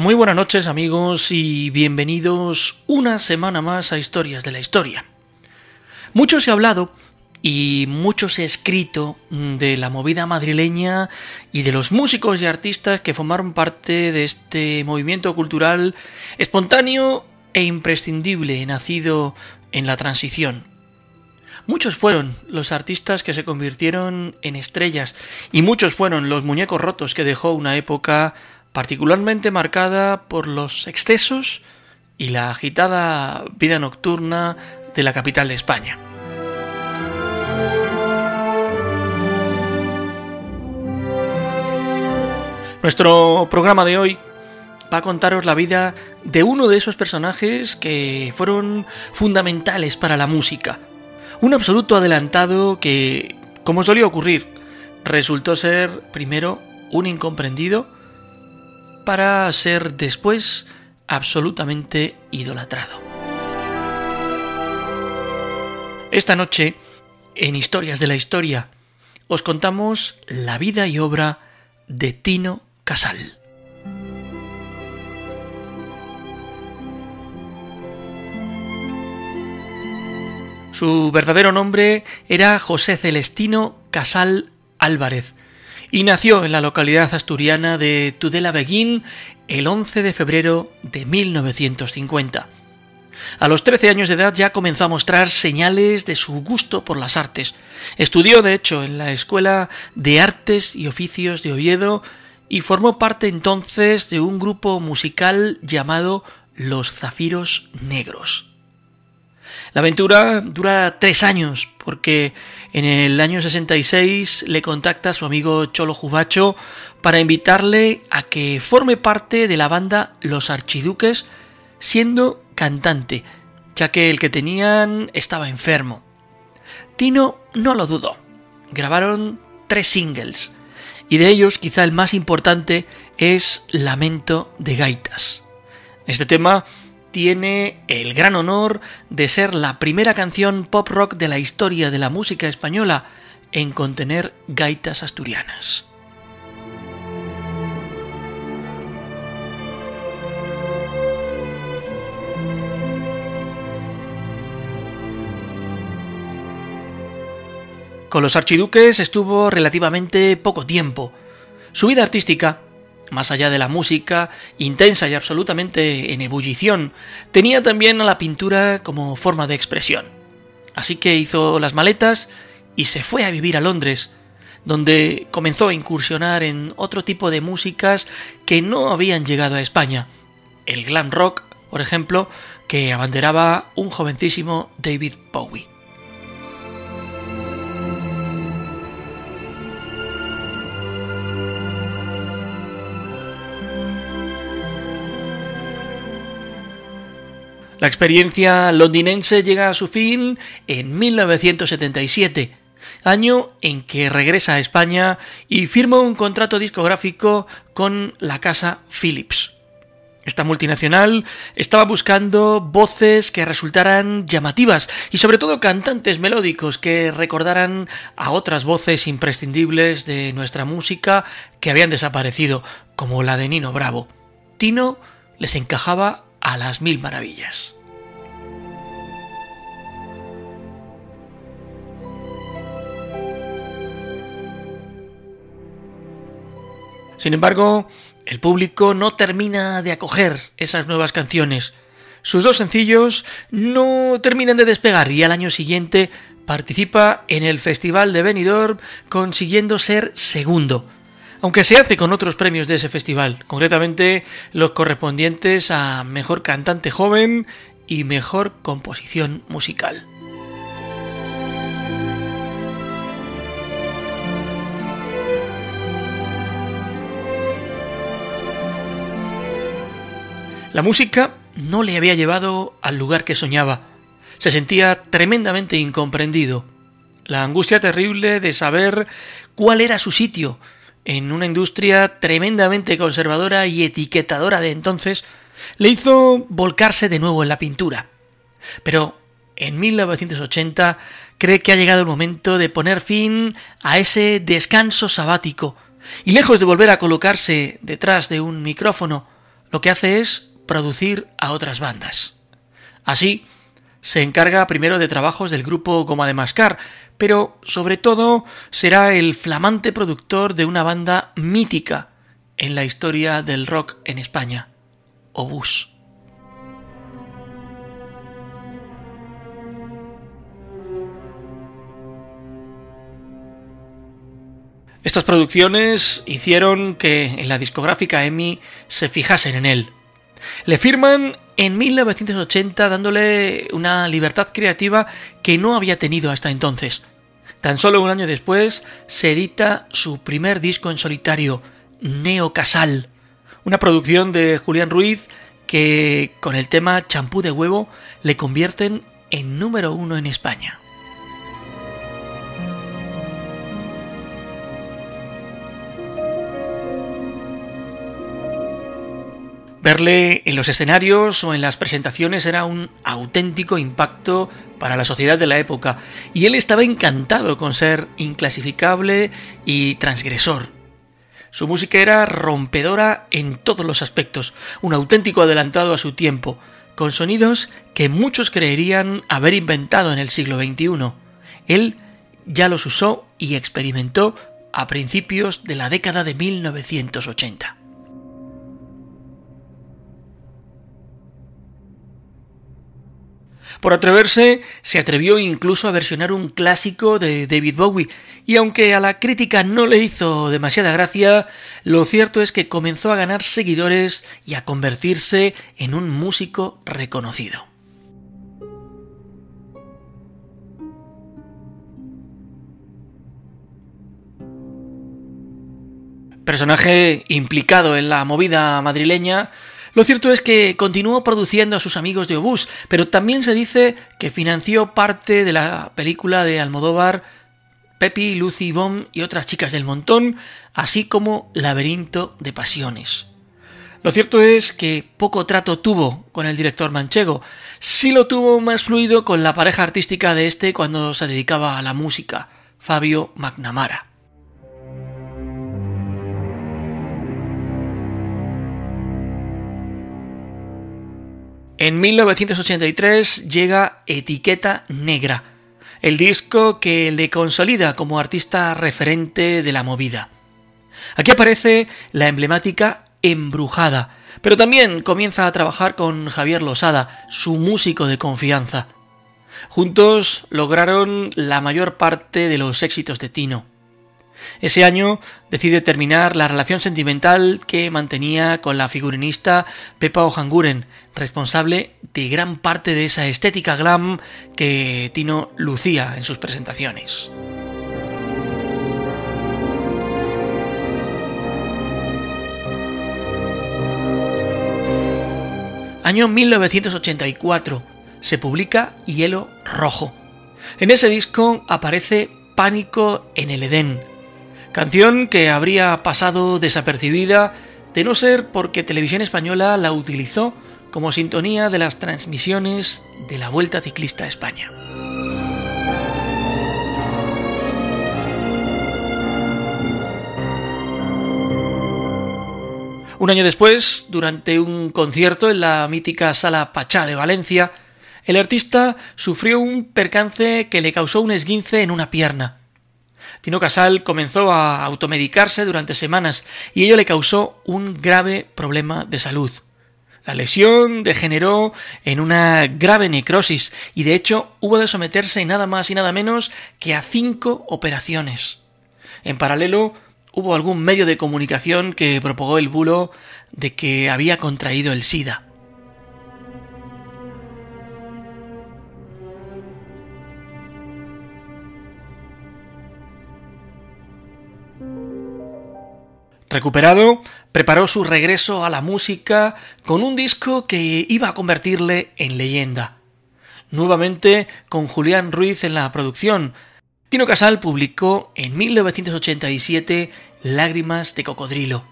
Muy buenas noches amigos y bienvenidos una semana más a Historias de la Historia. Mucho se ha hablado y mucho se ha escrito de la movida madrileña y de los músicos y artistas que formaron parte de este movimiento cultural espontáneo e imprescindible nacido en la transición. Muchos fueron los artistas que se convirtieron en estrellas y muchos fueron los muñecos rotos que dejó una época particularmente marcada por los excesos y la agitada vida nocturna de la capital de España. Nuestro programa de hoy va a contaros la vida de uno de esos personajes que fueron fundamentales para la música. Un absoluto adelantado que, como solía ocurrir, resultó ser primero un incomprendido para ser después absolutamente idolatrado. Esta noche, en Historias de la Historia, os contamos la vida y obra de Tino Casal. Su verdadero nombre era José Celestino Casal Álvarez, y nació en la localidad asturiana de Tudela Beguín el 11 de febrero de 1950. A los 13 años de edad ya comenzó a mostrar señales de su gusto por las artes. Estudió, de hecho, en la Escuela de Artes y Oficios de Oviedo y formó parte entonces de un grupo musical llamado Los Zafiros Negros. La aventura dura tres años, porque en el año 66 le contacta a su amigo Cholo Jubacho para invitarle a que forme parte de la banda Los Archiduques, siendo cantante, ya que el que tenían estaba enfermo. Tino no lo dudó. Grabaron tres singles, y de ellos quizá el más importante es Lamento de Gaitas. Este tema tiene el gran honor de ser la primera canción pop rock de la historia de la música española en contener gaitas asturianas. Con los archiduques estuvo relativamente poco tiempo. Su vida artística más allá de la música, intensa y absolutamente en ebullición, tenía también a la pintura como forma de expresión. Así que hizo las maletas y se fue a vivir a Londres, donde comenzó a incursionar en otro tipo de músicas que no habían llegado a España. El glam rock, por ejemplo, que abanderaba un jovencísimo David Bowie. La experiencia londinense llega a su fin en 1977, año en que regresa a España y firma un contrato discográfico con la casa Philips. Esta multinacional estaba buscando voces que resultaran llamativas y sobre todo cantantes melódicos que recordaran a otras voces imprescindibles de nuestra música que habían desaparecido, como la de Nino Bravo. Tino les encajaba a las mil maravillas. Sin embargo, el público no termina de acoger esas nuevas canciones. Sus dos sencillos no terminan de despegar y al año siguiente participa en el Festival de Benidorm consiguiendo ser segundo. Aunque se hace con otros premios de ese festival, concretamente los correspondientes a Mejor Cantante Joven y Mejor Composición Musical. La música no le había llevado al lugar que soñaba. Se sentía tremendamente incomprendido. La angustia terrible de saber cuál era su sitio en una industria tremendamente conservadora y etiquetadora de entonces le hizo volcarse de nuevo en la pintura. Pero en 1980 cree que ha llegado el momento de poner fin a ese descanso sabático y lejos de volver a colocarse detrás de un micrófono, lo que hace es producir a otras bandas. Así, se encarga primero de trabajos del grupo Goma de Mascar, pero sobre todo será el flamante productor de una banda mítica en la historia del rock en España, Obús. Estas producciones hicieron que en la discográfica EMI se fijasen en él, le firman en 1980 dándole una libertad creativa que no había tenido hasta entonces. Tan solo un año después se edita su primer disco en solitario, Neo Casal, una producción de Julián Ruiz que con el tema Champú de huevo le convierten en número uno en España. Verle en los escenarios o en las presentaciones era un auténtico impacto para la sociedad de la época, y él estaba encantado con ser inclasificable y transgresor. Su música era rompedora en todos los aspectos, un auténtico adelantado a su tiempo, con sonidos que muchos creerían haber inventado en el siglo XXI. Él ya los usó y experimentó a principios de la década de 1980. Por atreverse, se atrevió incluso a versionar un clásico de David Bowie, y aunque a la crítica no le hizo demasiada gracia, lo cierto es que comenzó a ganar seguidores y a convertirse en un músico reconocido. Personaje implicado en la movida madrileña, lo cierto es que continuó produciendo a sus amigos de Obús, pero también se dice que financió parte de la película de Almodóvar Pepi, Lucy Bomb y otras chicas del montón, así como Laberinto de Pasiones. Lo cierto es que poco trato tuvo con el director manchego, sí lo tuvo más fluido con la pareja artística de este cuando se dedicaba a la música, Fabio McNamara. En 1983 llega Etiqueta Negra, el disco que le consolida como artista referente de la movida. Aquí aparece la emblemática Embrujada, pero también comienza a trabajar con Javier Losada, su músico de confianza. Juntos lograron la mayor parte de los éxitos de Tino. Ese año decide terminar la relación sentimental que mantenía con la figurinista Pepa Ojanguren, responsable de gran parte de esa estética glam que Tino lucía en sus presentaciones. Año 1984 se publica Hielo Rojo. En ese disco aparece Pánico en el Edén, Canción que habría pasado desapercibida de no ser porque Televisión Española la utilizó como sintonía de las transmisiones de la Vuelta Ciclista a España. Un año después, durante un concierto en la mítica Sala Pachá de Valencia, el artista sufrió un percance que le causó un esguince en una pierna. Tino Casal comenzó a automedicarse durante semanas y ello le causó un grave problema de salud. La lesión degeneró en una grave necrosis y de hecho hubo de someterse nada más y nada menos que a cinco operaciones. En paralelo, hubo algún medio de comunicación que propagó el bulo de que había contraído el SIDA. Recuperado, preparó su regreso a la música con un disco que iba a convertirle en leyenda. Nuevamente con Julián Ruiz en la producción, Tino Casal publicó en 1987 Lágrimas de Cocodrilo.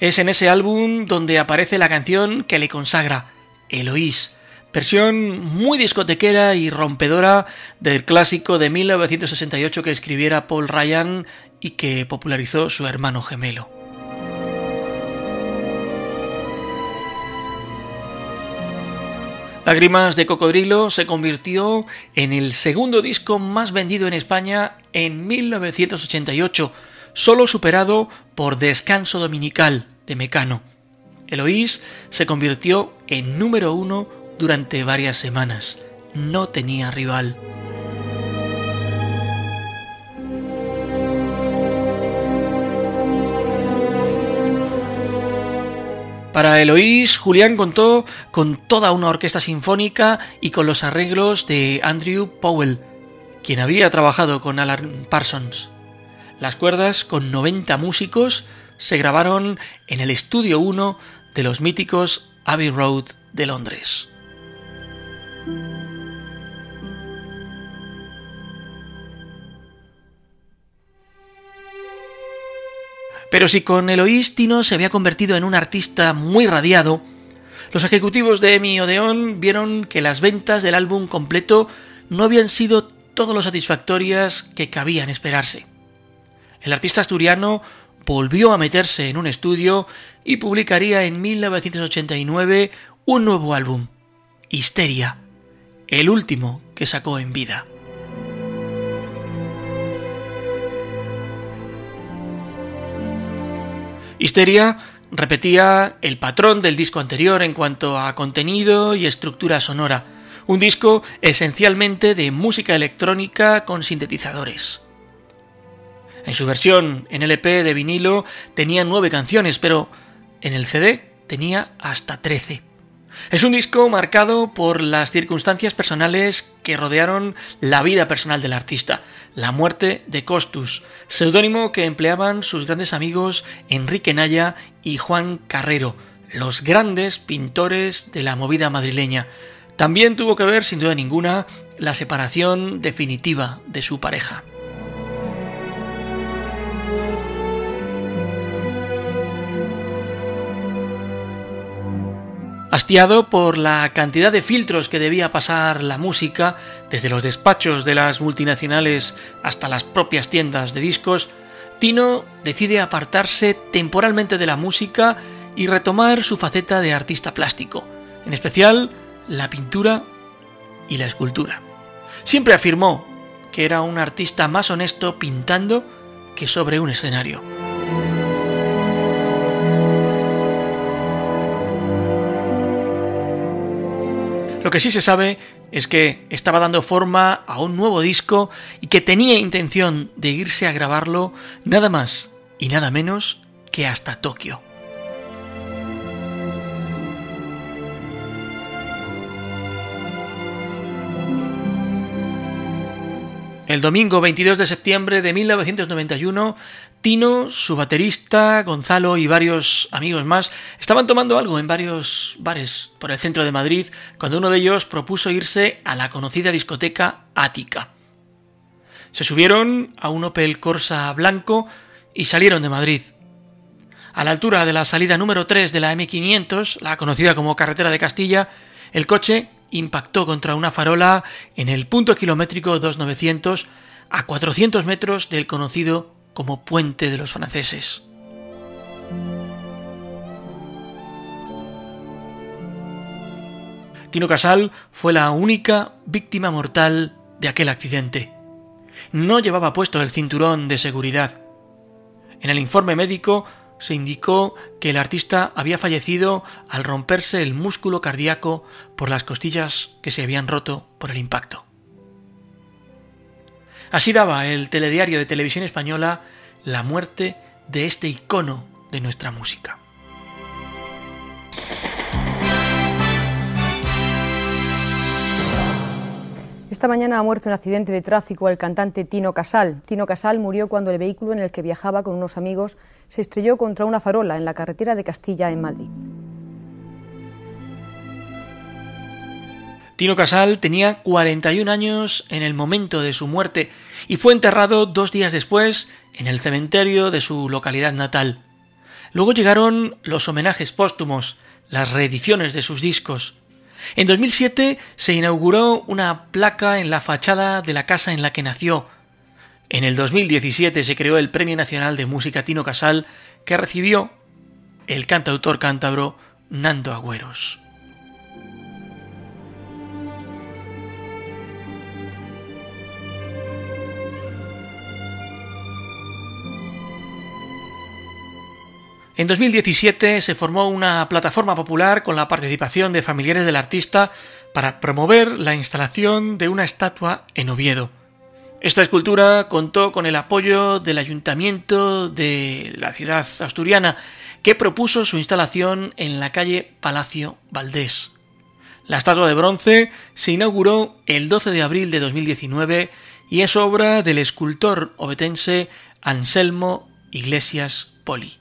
Es en ese álbum donde aparece la canción que le consagra, Eloís, versión muy discotequera y rompedora del clásico de 1968 que escribiera Paul Ryan y que popularizó su hermano gemelo. Lágrimas de Cocodrilo se convirtió en el segundo disco más vendido en España en 1988, solo superado por Descanso Dominical de Mecano. Eloís se convirtió en número uno durante varias semanas. No tenía rival. Para Eloís, Julián contó con toda una orquesta sinfónica y con los arreglos de Andrew Powell, quien había trabajado con Alan Parsons. Las cuerdas, con 90 músicos, se grabaron en el Estudio 1 de los míticos Abbey Road de Londres. Pero si con Eloís Tino se había convertido en un artista muy radiado, los ejecutivos de Emi Odeon vieron que las ventas del álbum completo no habían sido todo lo satisfactorias que cabían esperarse. El artista asturiano volvió a meterse en un estudio y publicaría en 1989 un nuevo álbum, Histeria, el último que sacó en vida. Histeria repetía el patrón del disco anterior en cuanto a contenido y estructura sonora, un disco esencialmente de música electrónica con sintetizadores. En su versión en LP de vinilo tenía nueve canciones, pero en el CD tenía hasta trece. Es un disco marcado por las circunstancias personales que rodearon la vida personal del artista, la muerte de Costus, seudónimo que empleaban sus grandes amigos Enrique Naya y Juan Carrero, los grandes pintores de la movida madrileña. También tuvo que ver, sin duda ninguna, la separación definitiva de su pareja. Hastiado por la cantidad de filtros que debía pasar la música, desde los despachos de las multinacionales hasta las propias tiendas de discos, Tino decide apartarse temporalmente de la música y retomar su faceta de artista plástico, en especial la pintura y la escultura. Siempre afirmó que era un artista más honesto pintando que sobre un escenario. Lo que sí se sabe es que estaba dando forma a un nuevo disco y que tenía intención de irse a grabarlo nada más y nada menos que hasta Tokio. El domingo 22 de septiembre de 1991 Tino, su baterista, Gonzalo y varios amigos más estaban tomando algo en varios bares por el centro de Madrid cuando uno de ellos propuso irse a la conocida discoteca Ática. Se subieron a un Opel Corsa blanco y salieron de Madrid. A la altura de la salida número 3 de la M500, la conocida como Carretera de Castilla, el coche impactó contra una farola en el punto kilométrico 2900 a 400 metros del conocido como puente de los franceses. Tino Casal fue la única víctima mortal de aquel accidente. No llevaba puesto el cinturón de seguridad. En el informe médico se indicó que el artista había fallecido al romperse el músculo cardíaco por las costillas que se habían roto por el impacto. Así daba el telediario de televisión española la muerte de este icono de nuestra música. Esta mañana ha muerto en accidente de tráfico el cantante Tino Casal. Tino Casal murió cuando el vehículo en el que viajaba con unos amigos se estrelló contra una farola en la carretera de Castilla en Madrid. Tino Casal tenía 41 años en el momento de su muerte y fue enterrado dos días después en el cementerio de su localidad natal. Luego llegaron los homenajes póstumos, las reediciones de sus discos. En 2007 se inauguró una placa en la fachada de la casa en la que nació. En el 2017 se creó el Premio Nacional de Música Tino Casal, que recibió el cantautor cántabro Nando Agüeros. En 2017 se formó una plataforma popular con la participación de familiares del artista para promover la instalación de una estatua en Oviedo. Esta escultura contó con el apoyo del ayuntamiento de la ciudad asturiana, que propuso su instalación en la calle Palacio Valdés. La estatua de bronce se inauguró el 12 de abril de 2019 y es obra del escultor obetense Anselmo Iglesias Poli.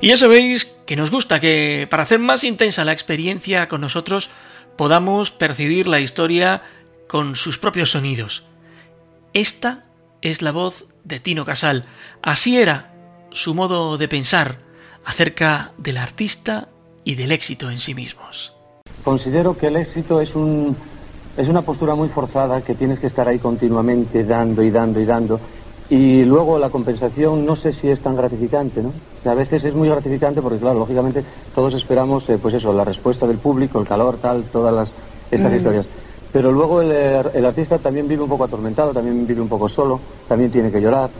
Y ya sabéis que nos gusta que para hacer más intensa la experiencia con nosotros podamos percibir la historia con sus propios sonidos. Esta es la voz de Tino Casal. Así era su modo de pensar acerca del artista y del éxito en sí mismos. Considero que el éxito es un es una postura muy forzada que tienes que estar ahí continuamente dando y dando y dando y luego la compensación no sé si es tan gratificante, ¿no? a veces es muy gratificante porque, claro, lógicamente todos esperamos, eh, pues eso, la respuesta del público, el calor, tal, todas las, estas mm. historias. Pero luego el, el artista también vive un poco atormentado, también vive un poco solo, también tiene que llorar.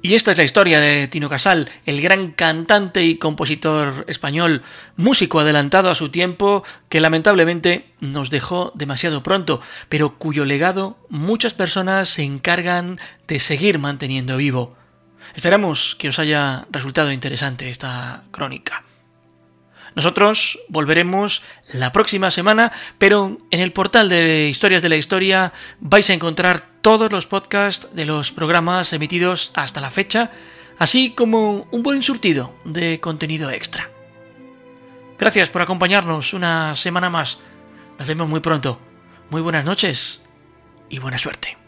Y esta es la historia de Tino Casal, el gran cantante y compositor español, músico adelantado a su tiempo, que lamentablemente nos dejó demasiado pronto, pero cuyo legado muchas personas se encargan de seguir manteniendo vivo. Esperamos que os haya resultado interesante esta crónica. Nosotros volveremos la próxima semana, pero en el portal de Historias de la Historia vais a encontrar todos los podcasts de los programas emitidos hasta la fecha, así como un buen surtido de contenido extra. Gracias por acompañarnos una semana más. Nos vemos muy pronto. Muy buenas noches y buena suerte.